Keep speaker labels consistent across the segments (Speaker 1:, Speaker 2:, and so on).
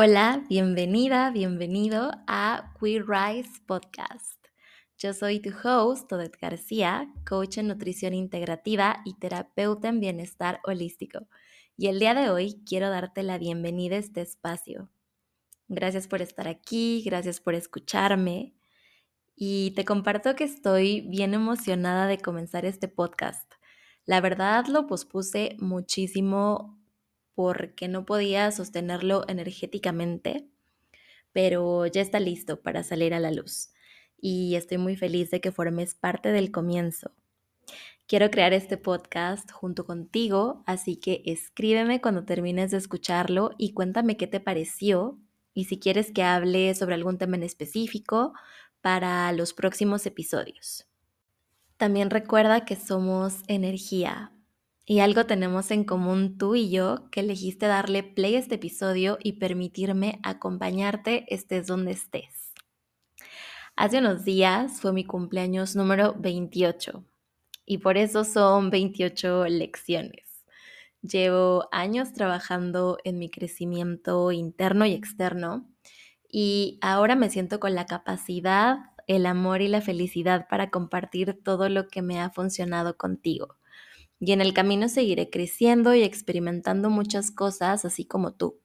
Speaker 1: Hola, bienvenida, bienvenido a Queer Rise Podcast. Yo soy tu host, Odette García, coach en nutrición integrativa y terapeuta en bienestar holístico. Y el día de hoy quiero darte la bienvenida a este espacio. Gracias por estar aquí, gracias por escucharme. Y te comparto que estoy bien emocionada de comenzar este podcast. La verdad lo pospuse muchísimo porque no podía sostenerlo energéticamente, pero ya está listo para salir a la luz y estoy muy feliz de que formes parte del comienzo. Quiero crear este podcast junto contigo, así que escríbeme cuando termines de escucharlo y cuéntame qué te pareció y si quieres que hable sobre algún tema en específico para los próximos episodios. También recuerda que somos energía, y algo tenemos en común tú y yo que elegiste darle play a este episodio y permitirme acompañarte estés donde estés. Hace unos días fue mi cumpleaños número 28 y por eso son 28 lecciones. Llevo años trabajando en mi crecimiento interno y externo y ahora me siento con la capacidad, el amor y la felicidad para compartir todo lo que me ha funcionado contigo y en el camino seguiré creciendo y experimentando muchas cosas así como tú.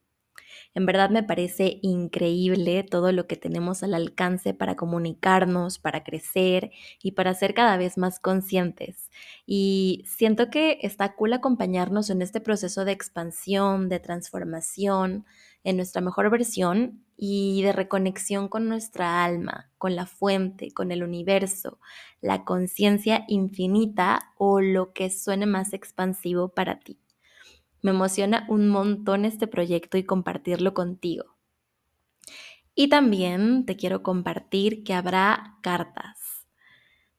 Speaker 1: En verdad me parece increíble todo lo que tenemos al alcance para comunicarnos, para crecer y para ser cada vez más conscientes. Y siento que está cool acompañarnos en este proceso de expansión, de transformación, en nuestra mejor versión y de reconexión con nuestra alma, con la fuente, con el universo, la conciencia infinita o lo que suene más expansivo para ti. Me emociona un montón este proyecto y compartirlo contigo. Y también te quiero compartir que habrá cartas.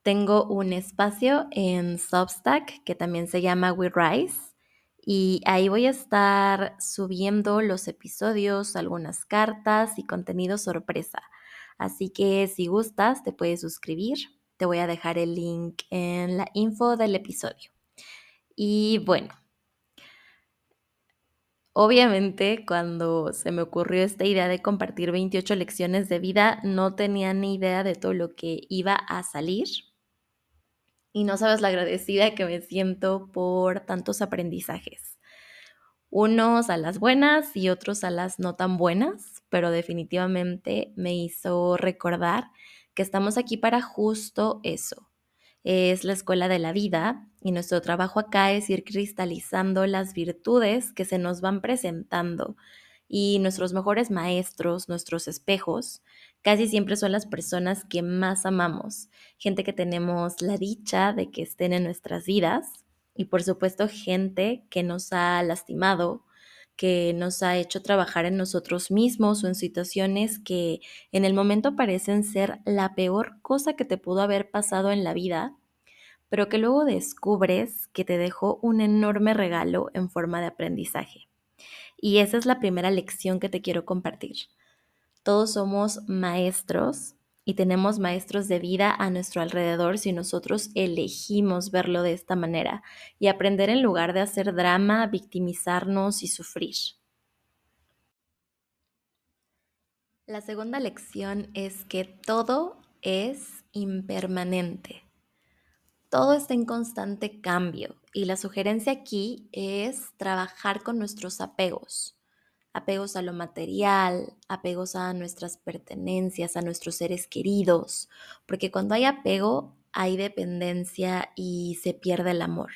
Speaker 1: Tengo un espacio en Substack que también se llama We Rise y ahí voy a estar subiendo los episodios, algunas cartas y contenido sorpresa. Así que si gustas, te puedes suscribir. Te voy a dejar el link en la info del episodio. Y bueno, Obviamente, cuando se me ocurrió esta idea de compartir 28 lecciones de vida, no tenía ni idea de todo lo que iba a salir. Y no sabes la agradecida que me siento por tantos aprendizajes. Unos a las buenas y otros a las no tan buenas, pero definitivamente me hizo recordar que estamos aquí para justo eso, es la escuela de la vida y nuestro trabajo acá es ir cristalizando las virtudes que se nos van presentando y nuestros mejores maestros, nuestros espejos, casi siempre son las personas que más amamos, gente que tenemos la dicha de que estén en nuestras vidas y por supuesto gente que nos ha lastimado, que nos ha hecho trabajar en nosotros mismos o en situaciones que en el momento parecen ser la peor cosa que te pudo haber pasado en la vida, pero que luego descubres que te dejó un enorme regalo en forma de aprendizaje. Y esa es la primera lección que te quiero compartir. Todos somos maestros y tenemos maestros de vida a nuestro alrededor si nosotros elegimos verlo de esta manera y aprender en lugar de hacer drama, victimizarnos y sufrir. La segunda lección es que todo es impermanente. Todo está en constante cambio y la sugerencia aquí es trabajar con nuestros apegos apegos a lo material, apegos a nuestras pertenencias, a nuestros seres queridos, porque cuando hay apego hay dependencia y se pierde el amor.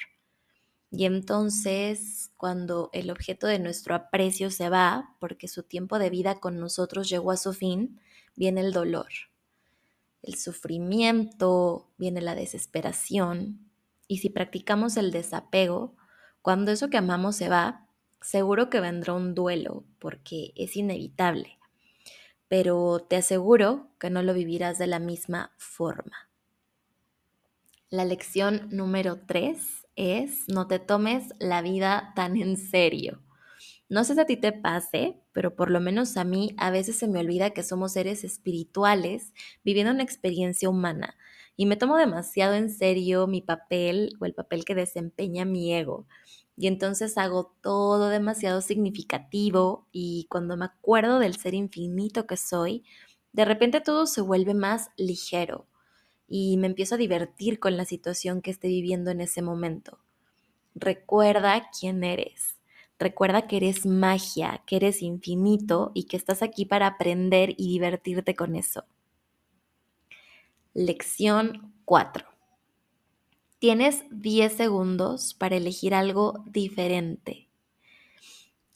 Speaker 1: Y entonces, cuando el objeto de nuestro aprecio se va, porque su tiempo de vida con nosotros llegó a su fin, viene el dolor, el sufrimiento, viene la desesperación. Y si practicamos el desapego, cuando eso que amamos se va, seguro que vendrá un duelo porque es inevitable, pero te aseguro que no lo vivirás de la misma forma. La lección número 3 es no te tomes la vida tan en serio. No sé si a ti te pase, pero por lo menos a mí a veces se me olvida que somos seres espirituales viviendo una experiencia humana y me tomo demasiado en serio mi papel o el papel que desempeña mi ego y entonces hago todo demasiado significativo y cuando me acuerdo del ser infinito que soy, de repente todo se vuelve más ligero y me empiezo a divertir con la situación que esté viviendo en ese momento. Recuerda quién eres. Recuerda que eres magia, que eres infinito y que estás aquí para aprender y divertirte con eso. Lección 4. Tienes 10 segundos para elegir algo diferente.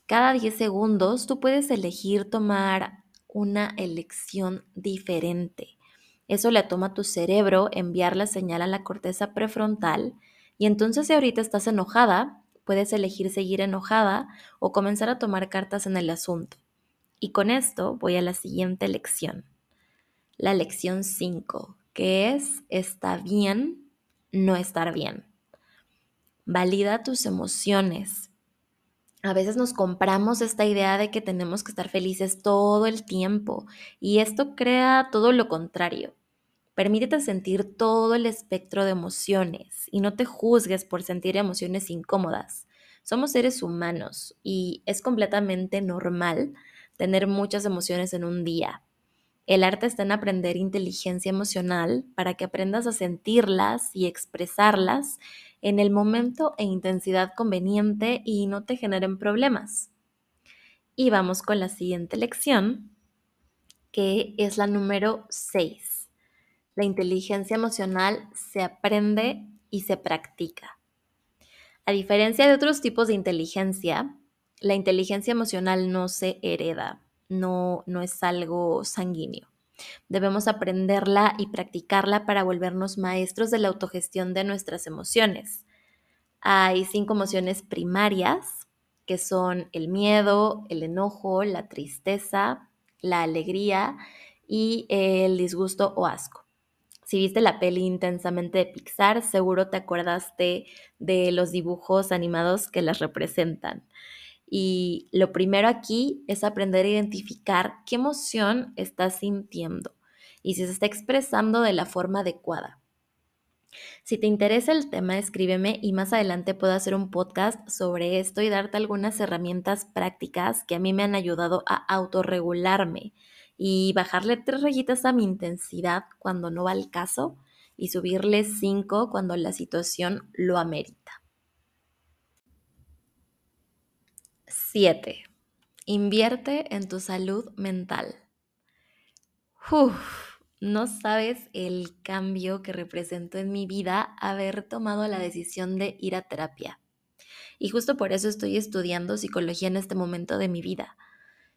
Speaker 1: Cada 10 segundos tú puedes elegir tomar una elección diferente. Eso le toma a tu cerebro enviar la señal a la corteza prefrontal y entonces si ahorita estás enojada, puedes elegir seguir enojada o comenzar a tomar cartas en el asunto. Y con esto voy a la siguiente lección. La lección 5, que es está bien no estar bien. Valida tus emociones. A veces nos compramos esta idea de que tenemos que estar felices todo el tiempo y esto crea todo lo contrario. Permítete sentir todo el espectro de emociones y no te juzgues por sentir emociones incómodas. Somos seres humanos y es completamente normal tener muchas emociones en un día. El arte está en aprender inteligencia emocional para que aprendas a sentirlas y expresarlas en el momento e intensidad conveniente y no te generen problemas. Y vamos con la siguiente lección, que es la número 6. La inteligencia emocional se aprende y se practica. A diferencia de otros tipos de inteligencia, la inteligencia emocional no se hereda, no, no es algo sanguíneo. Debemos aprenderla y practicarla para volvernos maestros de la autogestión de nuestras emociones. Hay cinco emociones primarias, que son el miedo, el enojo, la tristeza, la alegría y el disgusto o asco. Si viste la peli intensamente de Pixar, seguro te acordaste de los dibujos animados que las representan. Y lo primero aquí es aprender a identificar qué emoción estás sintiendo y si se está expresando de la forma adecuada. Si te interesa el tema, escríbeme y más adelante puedo hacer un podcast sobre esto y darte algunas herramientas prácticas que a mí me han ayudado a autorregularme y bajarle tres rayitas a mi intensidad cuando no va al caso y subirle cinco cuando la situación lo amerita. 7. Invierte en tu salud mental. No sabes el cambio que representó en mi vida haber tomado la decisión de ir a terapia. Y justo por eso estoy estudiando psicología en este momento de mi vida.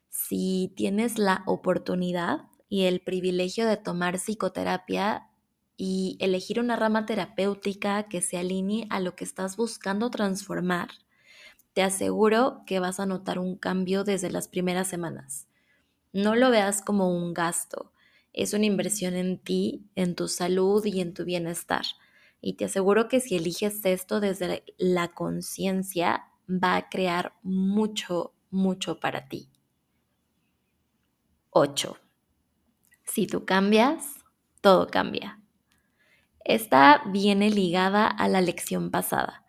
Speaker 1: Si tienes la oportunidad y el privilegio de tomar psicoterapia y elegir una rama terapéutica que se alinee a lo que estás buscando transformar, te aseguro que vas a notar un cambio desde las primeras semanas. No lo veas como un gasto, es una inversión en ti, en tu salud y en tu bienestar. Y te aseguro que si eliges esto desde la conciencia, va a crear mucho, mucho para ti. 8. Si tú cambias, todo cambia. Esta viene ligada a la lección pasada.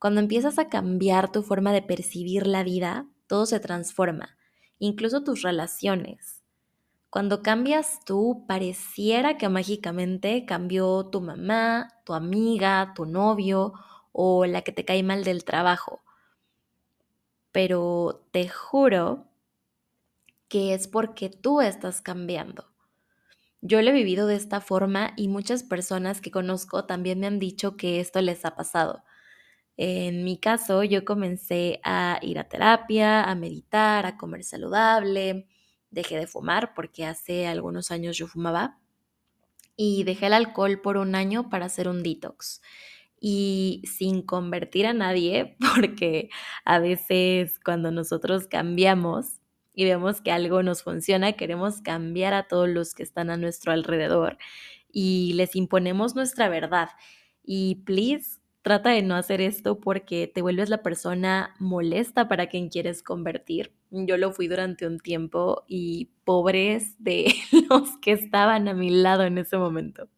Speaker 1: Cuando empiezas a cambiar tu forma de percibir la vida, todo se transforma, incluso tus relaciones. Cuando cambias tú, pareciera que mágicamente cambió tu mamá, tu amiga, tu novio o la que te cae mal del trabajo. Pero te juro que es porque tú estás cambiando. Yo lo he vivido de esta forma y muchas personas que conozco también me han dicho que esto les ha pasado. En mi caso, yo comencé a ir a terapia, a meditar, a comer saludable, dejé de fumar porque hace algunos años yo fumaba y dejé el alcohol por un año para hacer un detox y sin convertir a nadie, porque a veces cuando nosotros cambiamos y vemos que algo nos funciona, queremos cambiar a todos los que están a nuestro alrededor y les imponemos nuestra verdad. Y please, Trata de no hacer esto porque te vuelves la persona molesta para quien quieres convertir. Yo lo fui durante un tiempo y pobres de los que estaban a mi lado en ese momento.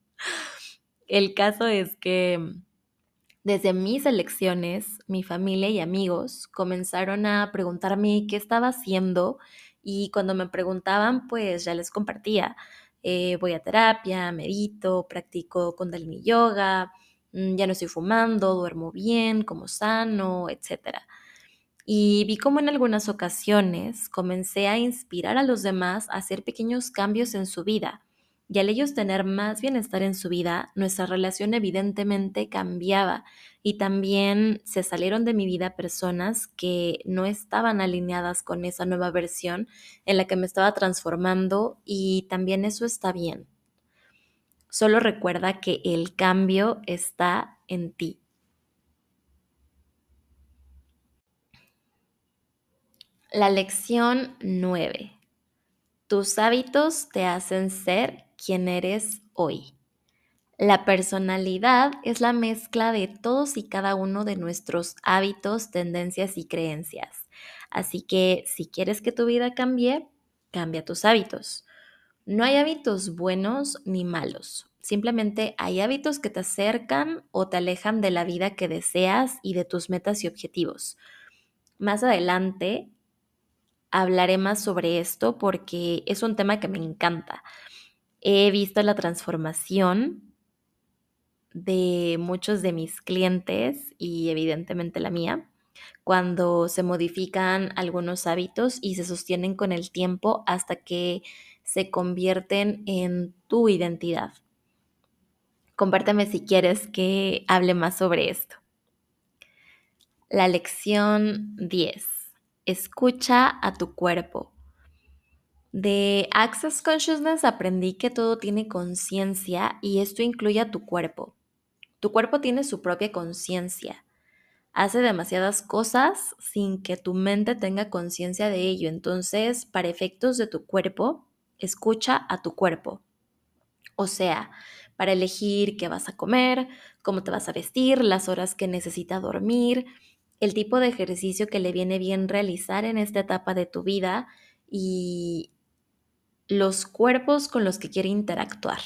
Speaker 1: El caso es que Desde mis elecciones, mi familia y amigos comenzaron a preguntarme qué estaba haciendo y cuando me preguntaban, pues ya les compartía. Eh, voy a terapia, medito, practico kundalini yoga, ya no estoy fumando, duermo bien, como sano, etc. Y vi cómo en algunas ocasiones comencé a inspirar a los demás a hacer pequeños cambios en su vida y al ellos tener más bienestar en su vida, nuestra relación evidentemente cambiaba y también se salieron de mi vida personas que no estaban alineadas con esa nueva versión en la que me estaba transformando y también eso está bien. Solo recuerda que el cambio está en ti. La lección 9. Tus hábitos te hacen ser quien eres hoy. La personalidad es la mezcla de todos y cada uno de nuestros hábitos, tendencias y creencias. Así que si quieres que tu vida cambie, cambia tus hábitos. No hay hábitos buenos ni malos. Simplemente hay hábitos que te acercan o te alejan de la vida que deseas y de tus metas y objetivos. Más adelante hablaré más sobre esto porque es un tema que me encanta. He visto la transformación de muchos de mis clientes y evidentemente la mía cuando se modifican algunos hábitos y se sostienen con el tiempo hasta que se convierten en tu identidad. Compárteme si quieres que hable más sobre esto. La lección 10. Escucha a tu cuerpo. De Access Consciousness aprendí que todo tiene conciencia y esto incluye a tu cuerpo. Tu cuerpo tiene su propia conciencia. Hace demasiadas cosas sin que tu mente tenga conciencia de ello. Entonces, para efectos de tu cuerpo, escucha a tu cuerpo. O sea, para elegir qué vas a comer, cómo te vas a vestir, las horas que necesita dormir, el tipo de ejercicio que le viene bien realizar en esta etapa de tu vida y los cuerpos con los que quiere interactuar.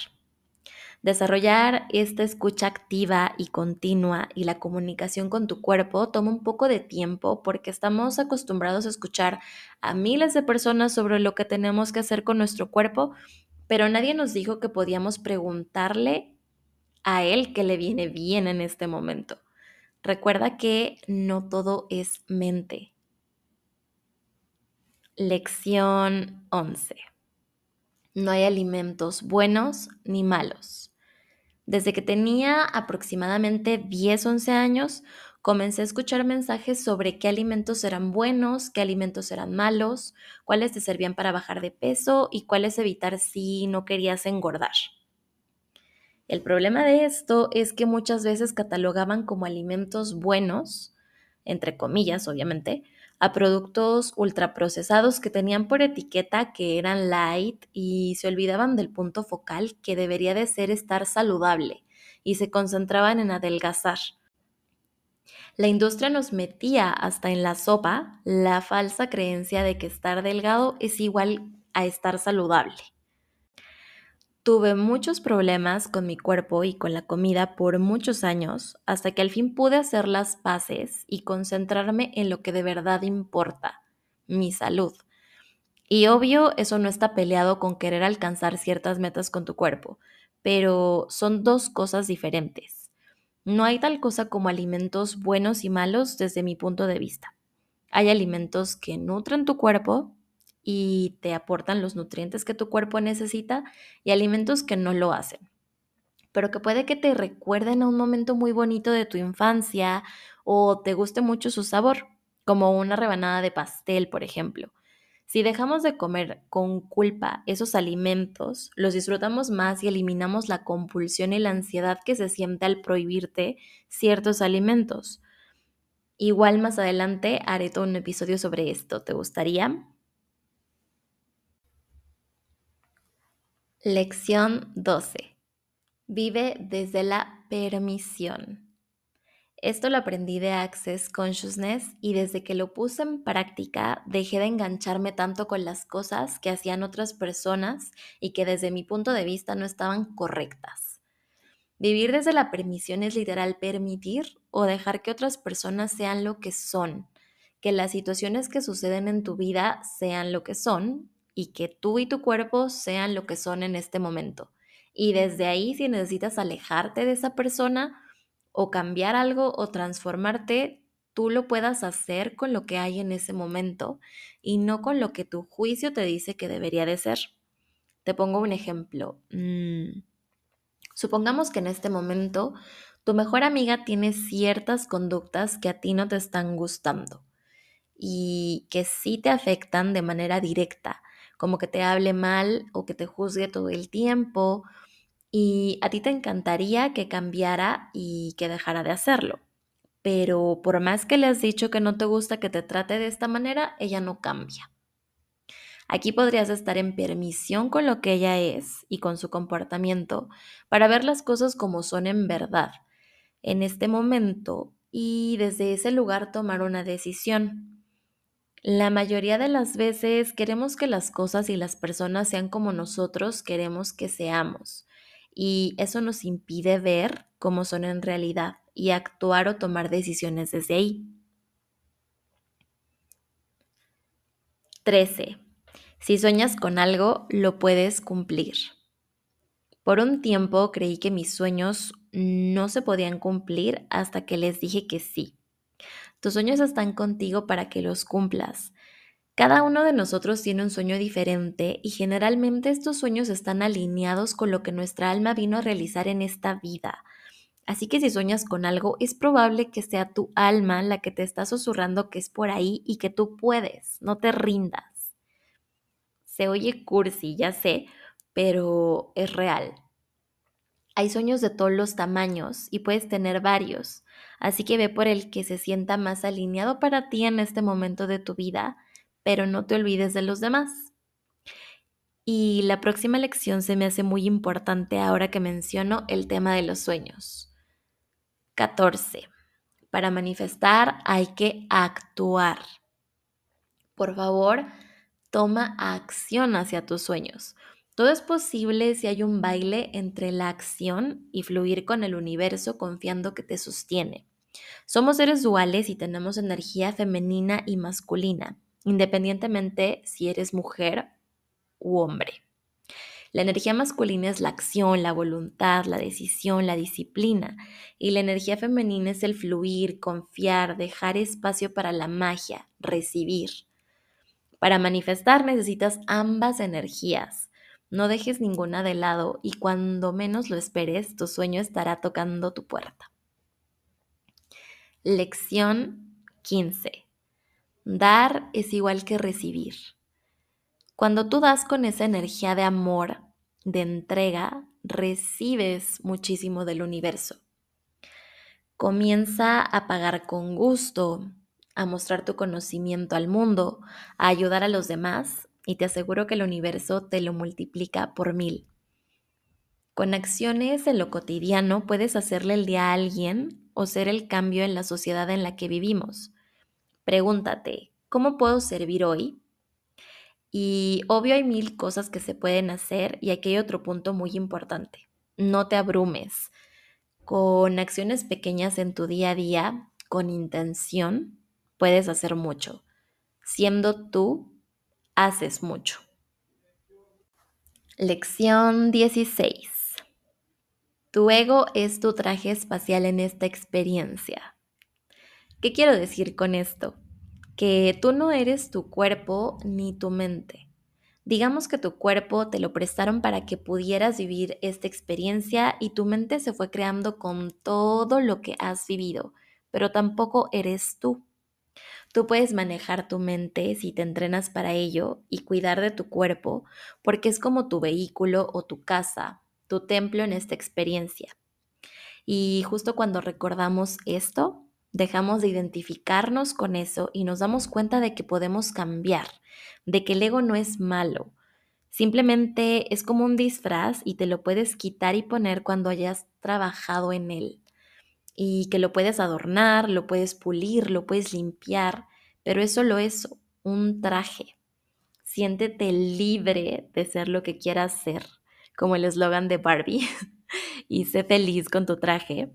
Speaker 1: Desarrollar esta escucha activa y continua y la comunicación con tu cuerpo toma un poco de tiempo porque estamos acostumbrados a escuchar a miles de personas sobre lo que tenemos que hacer con nuestro cuerpo, pero nadie nos dijo que podíamos preguntarle a él qué le viene bien en este momento. Recuerda que no todo es mente. Lección 11 no hay alimentos buenos ni malos. Desde que tenía aproximadamente 10, 11 años, comencé a escuchar mensajes sobre qué alimentos eran buenos, qué alimentos eran malos, cuáles te servían para bajar de peso y cuáles evitar si no querías engordar. El problema de esto es que muchas veces catalogaban como alimentos buenos, entre comillas, obviamente, a productos ultraprocesados que tenían por etiqueta que eran light y se olvidaban del punto focal que debería de ser estar saludable y se concentraban en adelgazar. La industria nos metía hasta en la sopa la falsa creencia de que estar delgado es igual a estar saludable. Tuve muchos problemas con mi cuerpo y con la comida por muchos años, hasta que al fin pude hacer las paces y concentrarme en lo que de verdad importa, mi salud. Y obvio, eso no está peleado con querer alcanzar ciertas metas con tu cuerpo, pero son dos cosas diferentes. No hay tal cosa como alimentos buenos y malos desde mi punto de vista. Hay alimentos que nutren tu cuerpo y te aportan los nutrientes que tu cuerpo necesita y alimentos que no lo hacen, pero que puede que te recuerden a un momento muy bonito de tu infancia o te guste mucho su sabor, como una rebanada de pastel, por ejemplo. Si dejamos de comer con culpa esos alimentos, los disfrutamos más y eliminamos la compulsión y la ansiedad que se siente al prohibirte ciertos alimentos. Igual más adelante haré todo un episodio sobre esto. ¿Te gustaría? Lección 12. Vive desde la permisión. Esto lo aprendí de Access Consciousness y desde que lo puse en práctica dejé de engancharme tanto con las cosas que hacían otras personas y que desde mi punto de vista no estaban correctas. Vivir desde la permisión es literal permitir o dejar que otras personas sean lo que son, que las situaciones que suceden en tu vida sean lo que son y que tú y tu cuerpo sean lo que son en este momento. Y desde ahí, si necesitas alejarte de esa persona o cambiar algo o transformarte, tú lo puedas hacer con lo que hay en ese momento y no con lo que tu juicio te dice que debería de ser. Te pongo un ejemplo. Mm, supongamos que en este momento tu mejor amiga tiene ciertas conductas que a ti no te están gustando y que sí te afectan de manera directa, como que te hable mal o que te juzgue todo el tiempo y a ti te encantaría que cambiara y que dejara de hacerlo. Pero por más que le has dicho que no te gusta que te trate de esta manera, ella no cambia. Aquí podrías estar en permisión con lo que ella es y con su comportamiento para ver las cosas como son en verdad, en este momento, y desde ese lugar tomar una decisión. La mayoría de las veces queremos que las cosas y las personas sean como nosotros queremos que seamos y eso nos impide ver cómo son en realidad y actuar o tomar decisiones desde ahí. 13. Si sueñas con algo, lo puedes cumplir. Por un tiempo creí que mis sueños no se podían cumplir hasta que les dije que sí. Tus sueños están contigo para que los cumplas. Cada uno de nosotros tiene un sueño diferente y generalmente estos sueños están alineados con lo que nuestra alma vino a realizar en esta vida. Así que si sueñas con algo, es probable que sea tu alma la que te está susurrando que es por ahí y que tú puedes, no te rindas. Se oye cursi, ya sé, pero es real. Hay sueños de todos los tamaños y puedes tener varios, así que ve por el que se sienta más alineado para ti en este momento de tu vida, pero no te olvides de los demás. Y la próxima lección se me hace muy importante ahora que menciono el tema de los sueños. 14. Para manifestar hay que actuar. Por favor, toma acción hacia tus sueños. Todo es posible si hay un baile entre la acción y fluir con el universo confiando que te sostiene. Somos seres duales y tenemos energía femenina y masculina, independientemente si eres mujer u hombre. La energía masculina es la acción, la voluntad, la decisión, la disciplina. Y la energía femenina es el fluir, confiar, dejar espacio para la magia, recibir. Para manifestar necesitas ambas energías. No dejes ninguna de lado y cuando menos lo esperes, tu sueño estará tocando tu puerta. Lección 15. Dar es igual que recibir. Cuando tú das con esa energía de amor, de entrega, recibes muchísimo del universo. Comienza a pagar con gusto, a mostrar tu conocimiento al mundo, a ayudar a los demás y te aseguro que el universo te lo multiplica por mil. Con acciones en lo cotidiano puedes hacerle el día a alguien o ser el cambio en la sociedad en la que vivimos. Pregúntate, ¿cómo puedo servir hoy? Y obvio hay mil cosas que se pueden hacer y aquí hay otro punto muy importante. No te abrumes. Con acciones pequeñas en tu día a día, con intención, puedes hacer mucho. Siendo tú haces mucho. Lección 16. Tu ego es tu traje espacial en esta experiencia. ¿Qué quiero decir con esto? Que tú no eres tu cuerpo ni tu mente. Digamos que tu cuerpo te lo prestaron para que pudieras vivir esta experiencia y tu mente se fue creando con todo lo que has vivido, pero tampoco eres tú. Tú puedes manejar tu mente si te entrenas para ello y cuidar de tu cuerpo, porque es como tu vehículo o tu casa, tu templo en esta experiencia. Y justo cuando recordamos esto, dejamos de identificarnos con eso y nos damos cuenta de que podemos cambiar, de que el ego no es malo. Simplemente es como un disfraz y te lo puedes quitar y poner cuando hayas trabajado en él y que lo puedes adornar, lo puedes pulir, lo puedes limpiar, pero es solo eso, un traje. Siéntete libre de ser lo que quieras ser, como el eslogan de Barbie, y sé feliz con tu traje,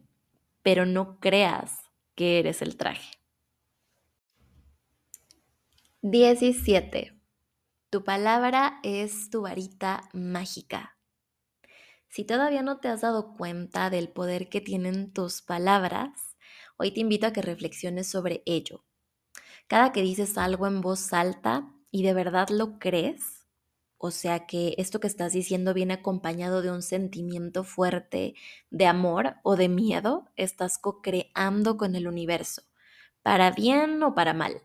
Speaker 1: pero no creas que eres el traje. 17. Tu palabra es tu varita mágica. Si todavía no te has dado cuenta del poder que tienen tus palabras, hoy te invito a que reflexiones sobre ello. Cada que dices algo en voz alta y de verdad lo crees, o sea que esto que estás diciendo viene acompañado de un sentimiento fuerte de amor o de miedo, estás co-creando con el universo, para bien o para mal.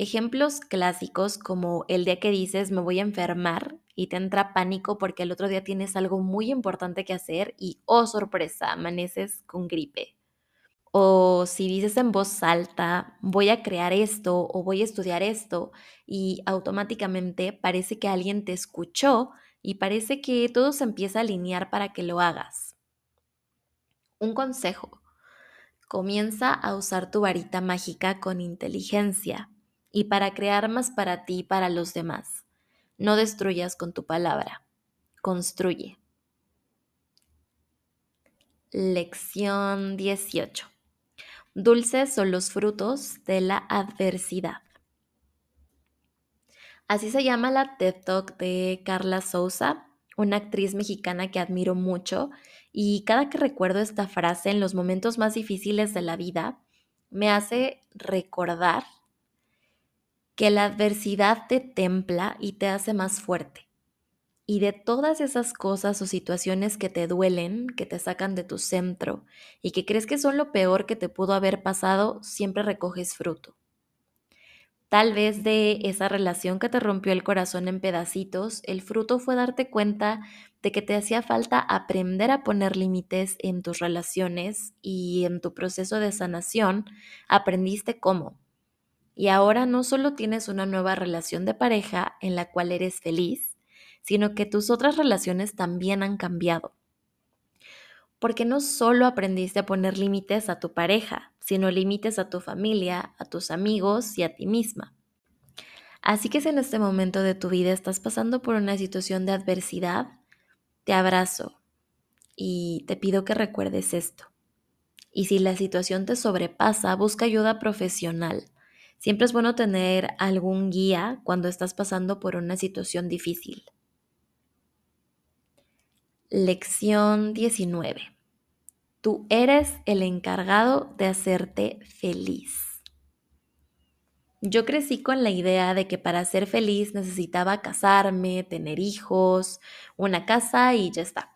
Speaker 1: Ejemplos clásicos como el día que dices me voy a enfermar y te entra pánico porque el otro día tienes algo muy importante que hacer y, oh sorpresa, amaneces con gripe. O si dices en voz alta, voy a crear esto o voy a estudiar esto y automáticamente parece que alguien te escuchó y parece que todo se empieza a alinear para que lo hagas. Un consejo. Comienza a usar tu varita mágica con inteligencia y para crear más para ti y para los demás. No destruyas con tu palabra, construye. Lección 18. Dulces son los frutos de la adversidad. Así se llama la TED Talk de Carla Souza, una actriz mexicana que admiro mucho, y cada que recuerdo esta frase en los momentos más difíciles de la vida, me hace recordar que la adversidad te templa y te hace más fuerte. Y de todas esas cosas o situaciones que te duelen, que te sacan de tu centro y que crees que son lo peor que te pudo haber pasado, siempre recoges fruto. Tal vez de esa relación que te rompió el corazón en pedacitos, el fruto fue darte cuenta de que te hacía falta aprender a poner límites en tus relaciones y en tu proceso de sanación aprendiste cómo y ahora no solo tienes una nueva relación de pareja en la cual eres feliz, sino que tus otras relaciones también han cambiado. Porque no solo aprendiste a poner límites a tu pareja, sino límites a tu familia, a tus amigos y a ti misma. Así que si en este momento de tu vida estás pasando por una situación de adversidad, te abrazo y te pido que recuerdes esto. Y si la situación te sobrepasa, busca ayuda profesional Siempre es bueno tener algún guía cuando estás pasando por una situación difícil. Lección 19. Tú eres el encargado de hacerte feliz. Yo crecí con la idea de que para ser feliz necesitaba casarme, tener hijos, una casa y ya está.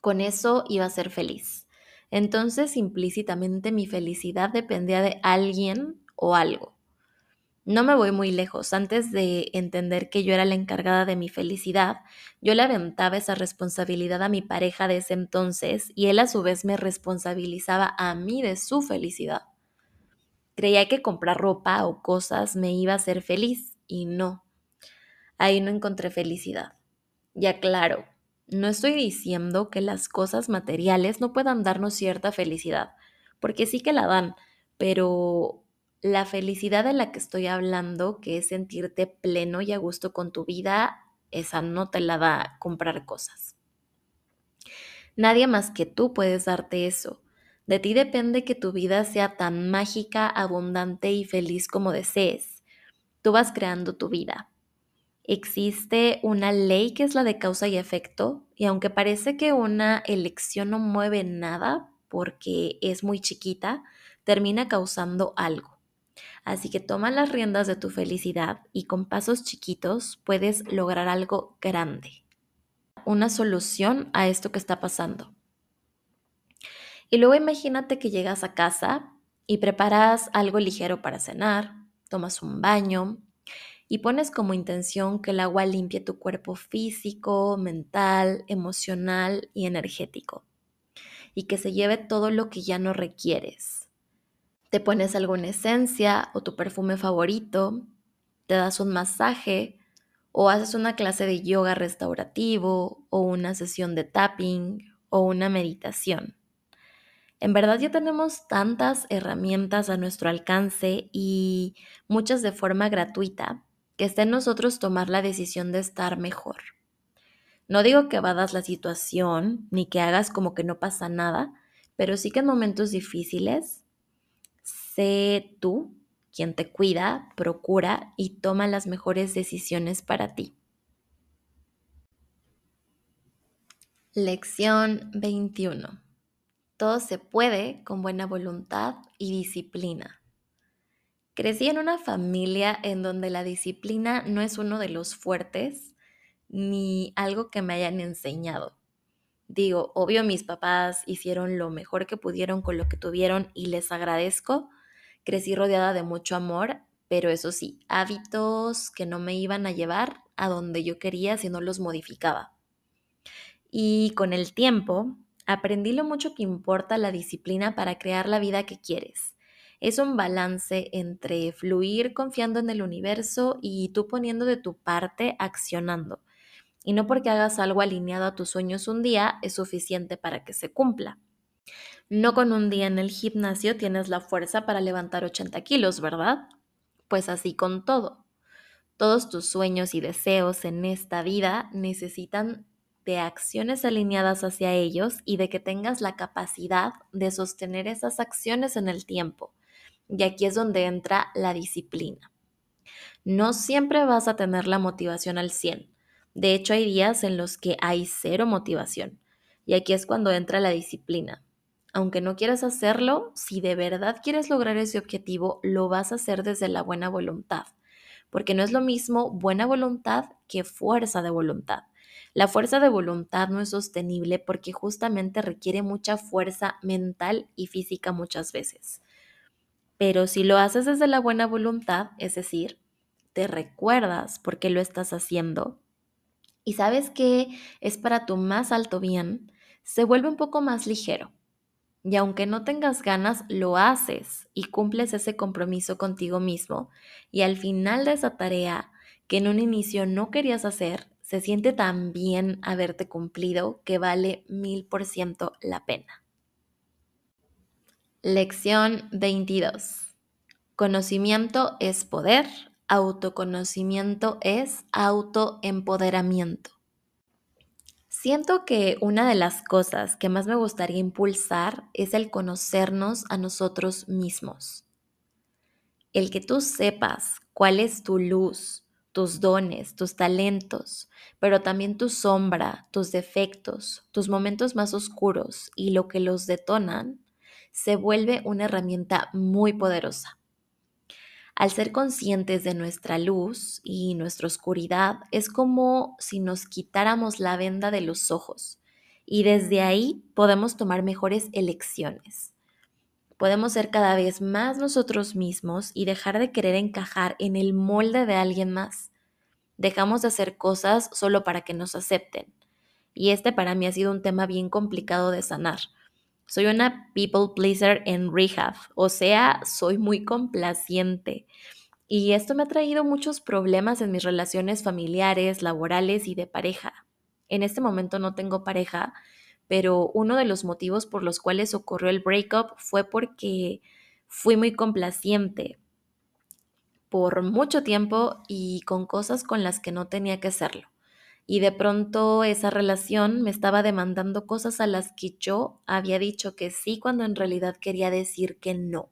Speaker 1: Con eso iba a ser feliz. Entonces implícitamente mi felicidad dependía de alguien o algo. No me voy muy lejos. Antes de entender que yo era la encargada de mi felicidad, yo le aventaba esa responsabilidad a mi pareja de ese entonces y él a su vez me responsabilizaba a mí de su felicidad. Creía que comprar ropa o cosas me iba a hacer feliz y no. Ahí no encontré felicidad. Ya claro, no estoy diciendo que las cosas materiales no puedan darnos cierta felicidad, porque sí que la dan, pero la felicidad de la que estoy hablando, que es sentirte pleno y a gusto con tu vida, esa no te la da comprar cosas. Nadie más que tú puedes darte eso. De ti depende que tu vida sea tan mágica, abundante y feliz como desees. Tú vas creando tu vida. Existe una ley que es la de causa y efecto, y aunque parece que una elección no mueve nada porque es muy chiquita, termina causando algo. Así que toma las riendas de tu felicidad y con pasos chiquitos puedes lograr algo grande. Una solución a esto que está pasando. Y luego imagínate que llegas a casa y preparas algo ligero para cenar, tomas un baño y pones como intención que el agua limpie tu cuerpo físico, mental, emocional y energético y que se lleve todo lo que ya no requieres te pones alguna esencia o tu perfume favorito, te das un masaje o haces una clase de yoga restaurativo o una sesión de tapping o una meditación. En verdad ya tenemos tantas herramientas a nuestro alcance y muchas de forma gratuita que esté en nosotros tomar la decisión de estar mejor. No digo que evadas la situación ni que hagas como que no pasa nada, pero sí que en momentos difíciles Sé tú quien te cuida, procura y toma las mejores decisiones para ti. Lección 21. Todo se puede con buena voluntad y disciplina. Crecí en una familia en donde la disciplina no es uno de los fuertes ni algo que me hayan enseñado. Digo, obvio mis papás hicieron lo mejor que pudieron con lo que tuvieron y les agradezco. Crecí rodeada de mucho amor, pero eso sí, hábitos que no me iban a llevar a donde yo quería si no los modificaba. Y con el tiempo aprendí lo mucho que importa la disciplina para crear la vida que quieres es un balance entre fluir confiando en el universo y tú poniendo de tu parte accionando. Y no porque hagas algo alineado a tus sueños un día es suficiente para que se cumpla. No con un día en el gimnasio tienes la fuerza para levantar 80 kilos, ¿verdad? Pues así con todo. Todos tus sueños y deseos en esta vida necesitan de acciones alineadas hacia ellos y de que tengas la capacidad de sostener esas acciones en el tiempo. Y aquí es donde entra la disciplina. No siempre vas a tener la motivación al 100. De hecho, hay días en los que hay cero motivación. Y aquí es cuando entra la disciplina. Aunque no quieras hacerlo, si de verdad quieres lograr ese objetivo, lo vas a hacer desde la buena voluntad. Porque no es lo mismo buena voluntad que fuerza de voluntad. La fuerza de voluntad no es sostenible porque justamente requiere mucha fuerza mental y física muchas veces. Pero si lo haces desde la buena voluntad, es decir, te recuerdas por qué lo estás haciendo y sabes que es para tu más alto bien, se vuelve un poco más ligero. Y aunque no tengas ganas, lo haces y cumples ese compromiso contigo mismo. Y al final de esa tarea que en un inicio no querías hacer, se siente tan bien haberte cumplido que vale mil por ciento la pena. Lección 22. Conocimiento es poder, autoconocimiento es autoempoderamiento. Siento que una de las cosas que más me gustaría impulsar es el conocernos a nosotros mismos. El que tú sepas cuál es tu luz, tus dones, tus talentos, pero también tu sombra, tus defectos, tus momentos más oscuros y lo que los detonan, se vuelve una herramienta muy poderosa. Al ser conscientes de nuestra luz y nuestra oscuridad, es como si nos quitáramos la venda de los ojos y desde ahí podemos tomar mejores elecciones. Podemos ser cada vez más nosotros mismos y dejar de querer encajar en el molde de alguien más. Dejamos de hacer cosas solo para que nos acepten. Y este para mí ha sido un tema bien complicado de sanar soy una people pleaser en rehab, o sea, soy muy complaciente. Y esto me ha traído muchos problemas en mis relaciones familiares, laborales y de pareja. En este momento no tengo pareja, pero uno de los motivos por los cuales ocurrió el breakup fue porque fui muy complaciente por mucho tiempo y con cosas con las que no tenía que serlo y de pronto esa relación me estaba demandando cosas a las que yo había dicho que sí cuando en realidad quería decir que no.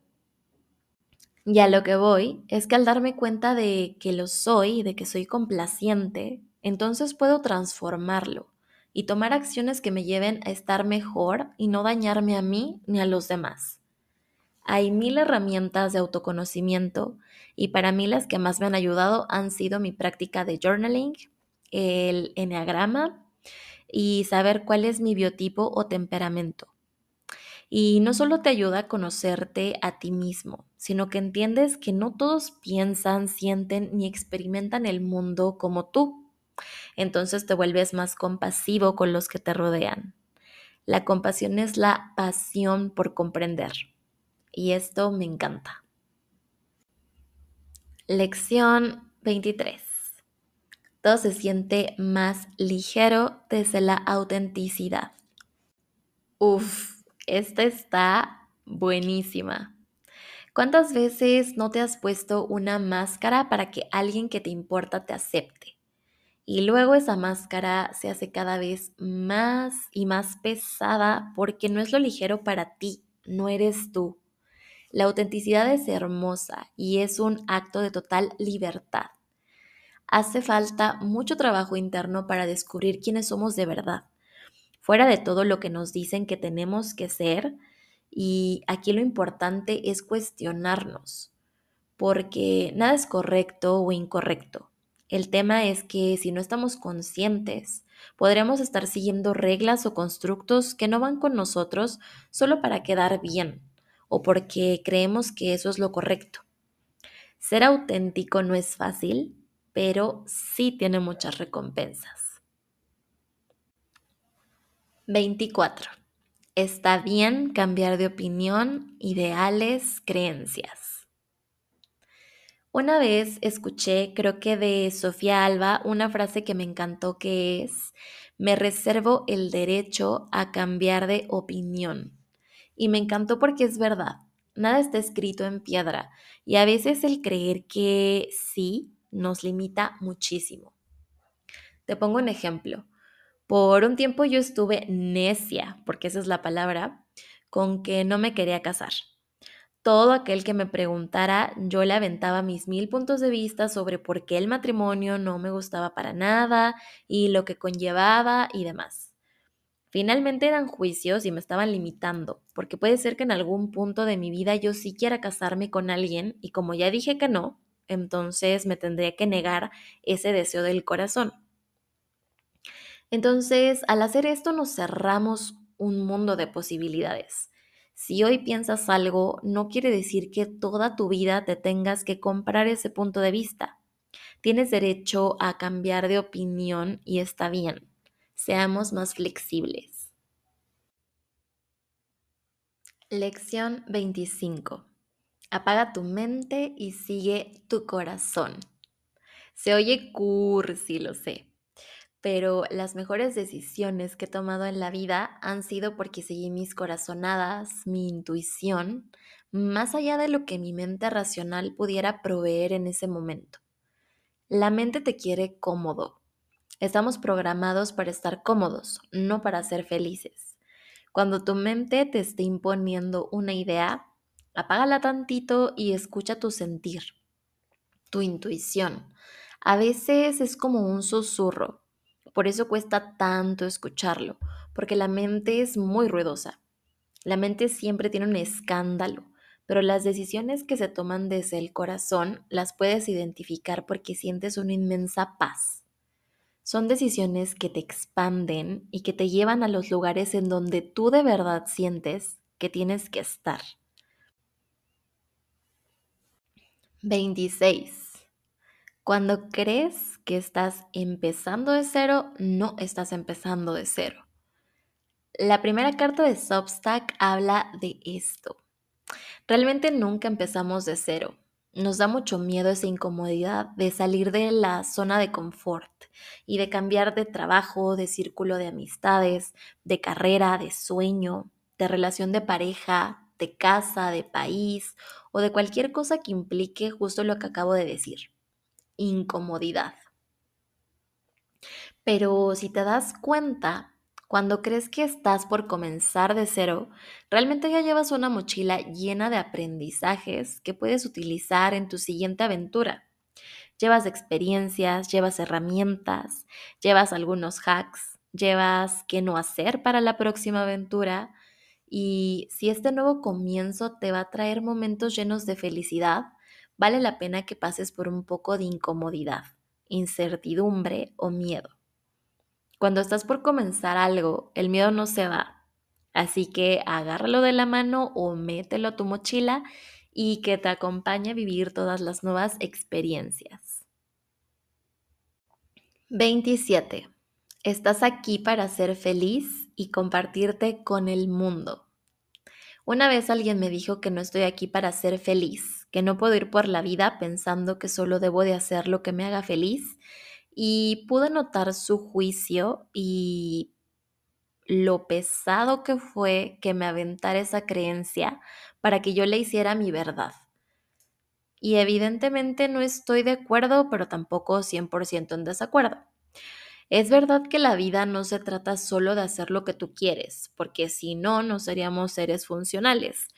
Speaker 1: Y a lo que voy es que al darme cuenta de que lo soy, de que soy complaciente, entonces puedo transformarlo y tomar acciones que me lleven a estar mejor y no dañarme a mí ni a los demás. Hay mil herramientas de autoconocimiento y para mí las que más me han ayudado han sido mi práctica de journaling, el enneagrama y saber cuál es mi biotipo o temperamento. Y no solo te ayuda a conocerte a ti mismo, sino que entiendes que no todos piensan, sienten ni experimentan el mundo como tú. Entonces te vuelves más compasivo con los que te rodean. La compasión es la pasión por comprender. Y esto me encanta. Lección 23 se siente más ligero desde la autenticidad. Uf, esta está buenísima. ¿Cuántas veces no te has puesto una máscara para que alguien que te importa te acepte? Y luego esa máscara se hace cada vez más y más pesada porque no es lo ligero para ti, no eres tú. La autenticidad es hermosa y es un acto de total libertad. Hace falta mucho trabajo interno para descubrir quiénes somos de verdad, fuera de todo lo que nos dicen que tenemos que ser. Y aquí lo importante es cuestionarnos, porque nada es correcto o incorrecto. El tema es que si no estamos conscientes, podríamos estar siguiendo reglas o constructos que no van con nosotros solo para quedar bien o porque creemos que eso es lo correcto. Ser auténtico no es fácil, pero sí tiene muchas recompensas. 24. Está bien cambiar de opinión, ideales, creencias. Una vez escuché, creo que de Sofía Alba, una frase que me encantó que es, me reservo el derecho a cambiar de opinión. Y me encantó porque es verdad, nada está escrito en piedra y a veces el creer que sí nos limita muchísimo. Te pongo un ejemplo. Por un tiempo yo estuve necia, porque esa es la palabra, con que no me quería casar. Todo aquel que me preguntara, yo le aventaba mis mil puntos de vista sobre por qué el matrimonio no me gustaba para nada y lo que conllevaba y demás. Finalmente eran juicios y me estaban limitando, porque puede ser que en algún punto de mi vida yo sí quiera casarme con alguien y como ya dije que no, entonces me tendría que negar ese deseo del corazón. Entonces, al hacer esto nos cerramos un mundo de posibilidades. Si hoy piensas algo, no quiere decir que toda tu vida te tengas que comprar ese punto de vista. Tienes derecho a cambiar de opinión y está bien. Seamos más flexibles. Lección 25. Apaga tu mente y sigue tu corazón. Se oye cursi, lo sé, pero las mejores decisiones que he tomado en la vida han sido porque seguí mis corazonadas, mi intuición, más allá de lo que mi mente racional pudiera proveer en ese momento. La mente te quiere cómodo, Estamos programados para estar cómodos, no para ser felices. Cuando tu mente te esté imponiendo una idea, apágala tantito y escucha tu sentir, tu intuición. A veces es como un susurro, por eso cuesta tanto escucharlo, porque la mente es muy ruidosa. La mente siempre tiene un escándalo, pero las decisiones que se toman desde el corazón las puedes identificar porque sientes una inmensa paz son decisiones que te expanden y que te llevan a los lugares en donde tú de verdad sientes que tienes que estar. 26. Cuando crees que estás empezando de cero, no estás empezando de cero. La primera carta de Substack habla de esto. Realmente nunca empezamos de cero nos da mucho miedo esa incomodidad de salir de la zona de confort y de cambiar de trabajo, de círculo de amistades, de carrera, de sueño, de relación de pareja, de casa, de país o de cualquier cosa que implique justo lo que acabo de decir, incomodidad. Pero si te das cuenta, cuando crees que estás por comenzar de cero, realmente ya llevas una mochila llena de aprendizajes que puedes utilizar en tu siguiente aventura. Llevas experiencias, llevas herramientas, llevas algunos hacks, llevas qué no hacer para la próxima aventura. Y si este nuevo comienzo te va a traer momentos llenos de felicidad, vale la pena que pases por un poco de incomodidad, incertidumbre o miedo. Cuando estás por comenzar algo, el miedo no se va. Así que agárralo de la mano o mételo a tu mochila y que te acompañe a vivir todas las nuevas experiencias. 27. Estás aquí para ser feliz y compartirte con el mundo. Una vez alguien me dijo que no estoy aquí para ser feliz, que no puedo ir por la vida pensando que solo debo de hacer lo que me haga feliz y pude notar su juicio y lo pesado que fue que me aventara esa creencia para que yo le hiciera mi verdad. Y evidentemente no estoy de acuerdo, pero tampoco 100% en desacuerdo. Es verdad que la vida no se trata solo de hacer lo que tú quieres, porque si no, no seríamos seres funcionales.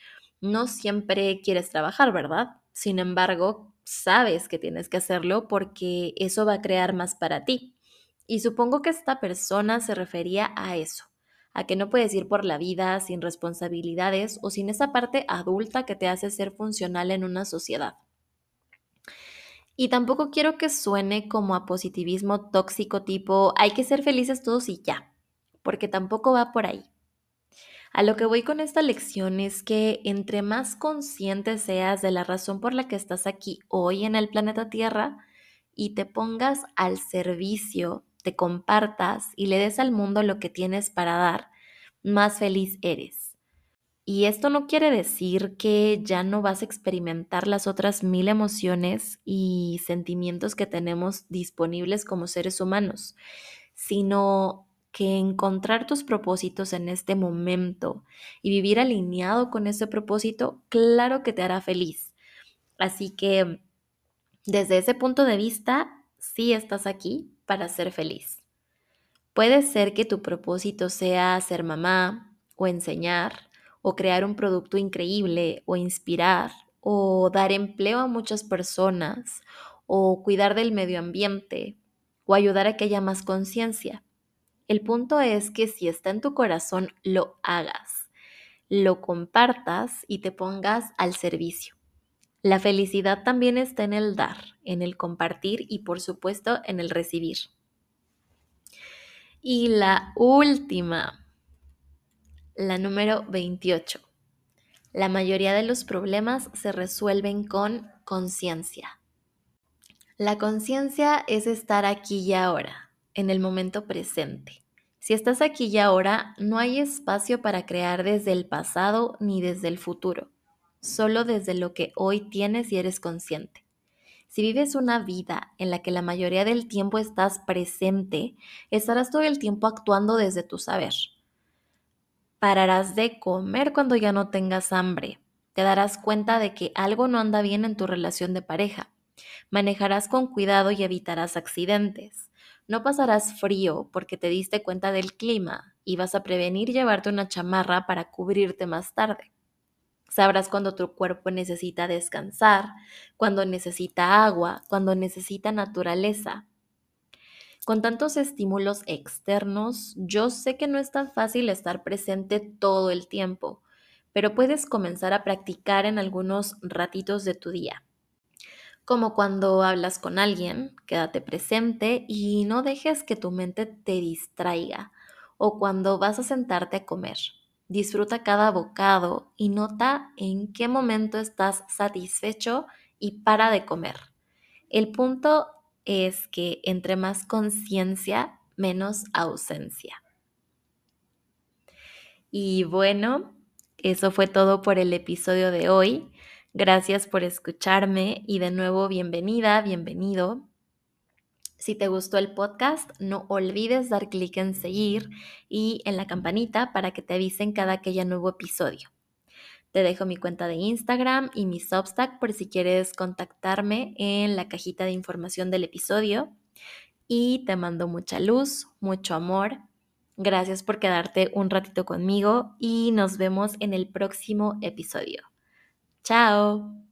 Speaker 1: No siempre quieres trabajar, ¿verdad? Sin embargo, sabes que tienes que hacerlo porque eso va a crear más para ti. Y supongo que esta persona se refería a eso, a que no puedes ir por la vida sin responsabilidades o sin esa parte adulta que te hace ser funcional en una sociedad. Y tampoco quiero que suene como a positivismo tóxico tipo hay que ser felices todos y ya, porque tampoco va por ahí. A lo que voy con esta lección es que entre más consciente seas de la razón por la que estás aquí hoy en el planeta Tierra y te pongas al servicio, te compartas y le des al mundo lo que tienes para dar, más feliz eres. Y esto no quiere decir que ya no vas a experimentar las otras mil emociones y sentimientos que tenemos disponibles como seres humanos, sino que encontrar tus propósitos en este momento y vivir alineado con ese propósito, claro que te hará feliz. Así que desde ese punto de vista, sí estás aquí para ser feliz. Puede ser que tu propósito sea ser mamá o enseñar o crear un producto increíble o inspirar o dar empleo a muchas personas o cuidar del medio ambiente o ayudar a que haya más conciencia. El punto es que si está en tu corazón, lo hagas, lo compartas y te pongas al servicio. La felicidad también está en el dar, en el compartir y por supuesto en el recibir. Y la última, la número 28. La mayoría de los problemas se resuelven con conciencia. La conciencia es estar aquí y ahora, en el momento presente. Si estás aquí y ahora, no hay espacio para crear desde el pasado ni desde el futuro, solo desde lo que hoy tienes y eres consciente. Si vives una vida en la que la mayoría del tiempo estás presente, estarás todo el tiempo actuando desde tu saber. Pararás de comer cuando ya no tengas hambre. Te darás cuenta de que algo no anda bien en tu relación de pareja. Manejarás con cuidado y evitarás accidentes. No pasarás frío porque te diste cuenta del clima y vas a prevenir llevarte una chamarra para cubrirte más tarde. Sabrás cuando tu cuerpo necesita descansar, cuando necesita agua, cuando necesita naturaleza. Con tantos estímulos externos, yo sé que no es tan fácil estar presente todo el tiempo, pero puedes comenzar a practicar en algunos ratitos de tu día como cuando hablas con alguien, quédate presente y no dejes que tu mente te distraiga, o cuando vas a sentarte a comer. Disfruta cada bocado y nota en qué momento estás satisfecho y para de comer. El punto es que entre más conciencia, menos ausencia. Y bueno, eso fue todo por el episodio de hoy. Gracias por escucharme y de nuevo bienvenida, bienvenido. Si te gustó el podcast, no olvides dar clic en seguir y en la campanita para que te avisen cada que haya nuevo episodio. Te dejo mi cuenta de Instagram y mi Substack por si quieres contactarme en la cajita de información del episodio. Y te mando mucha luz, mucho amor. Gracias por quedarte un ratito conmigo y nos vemos en el próximo episodio. Chao.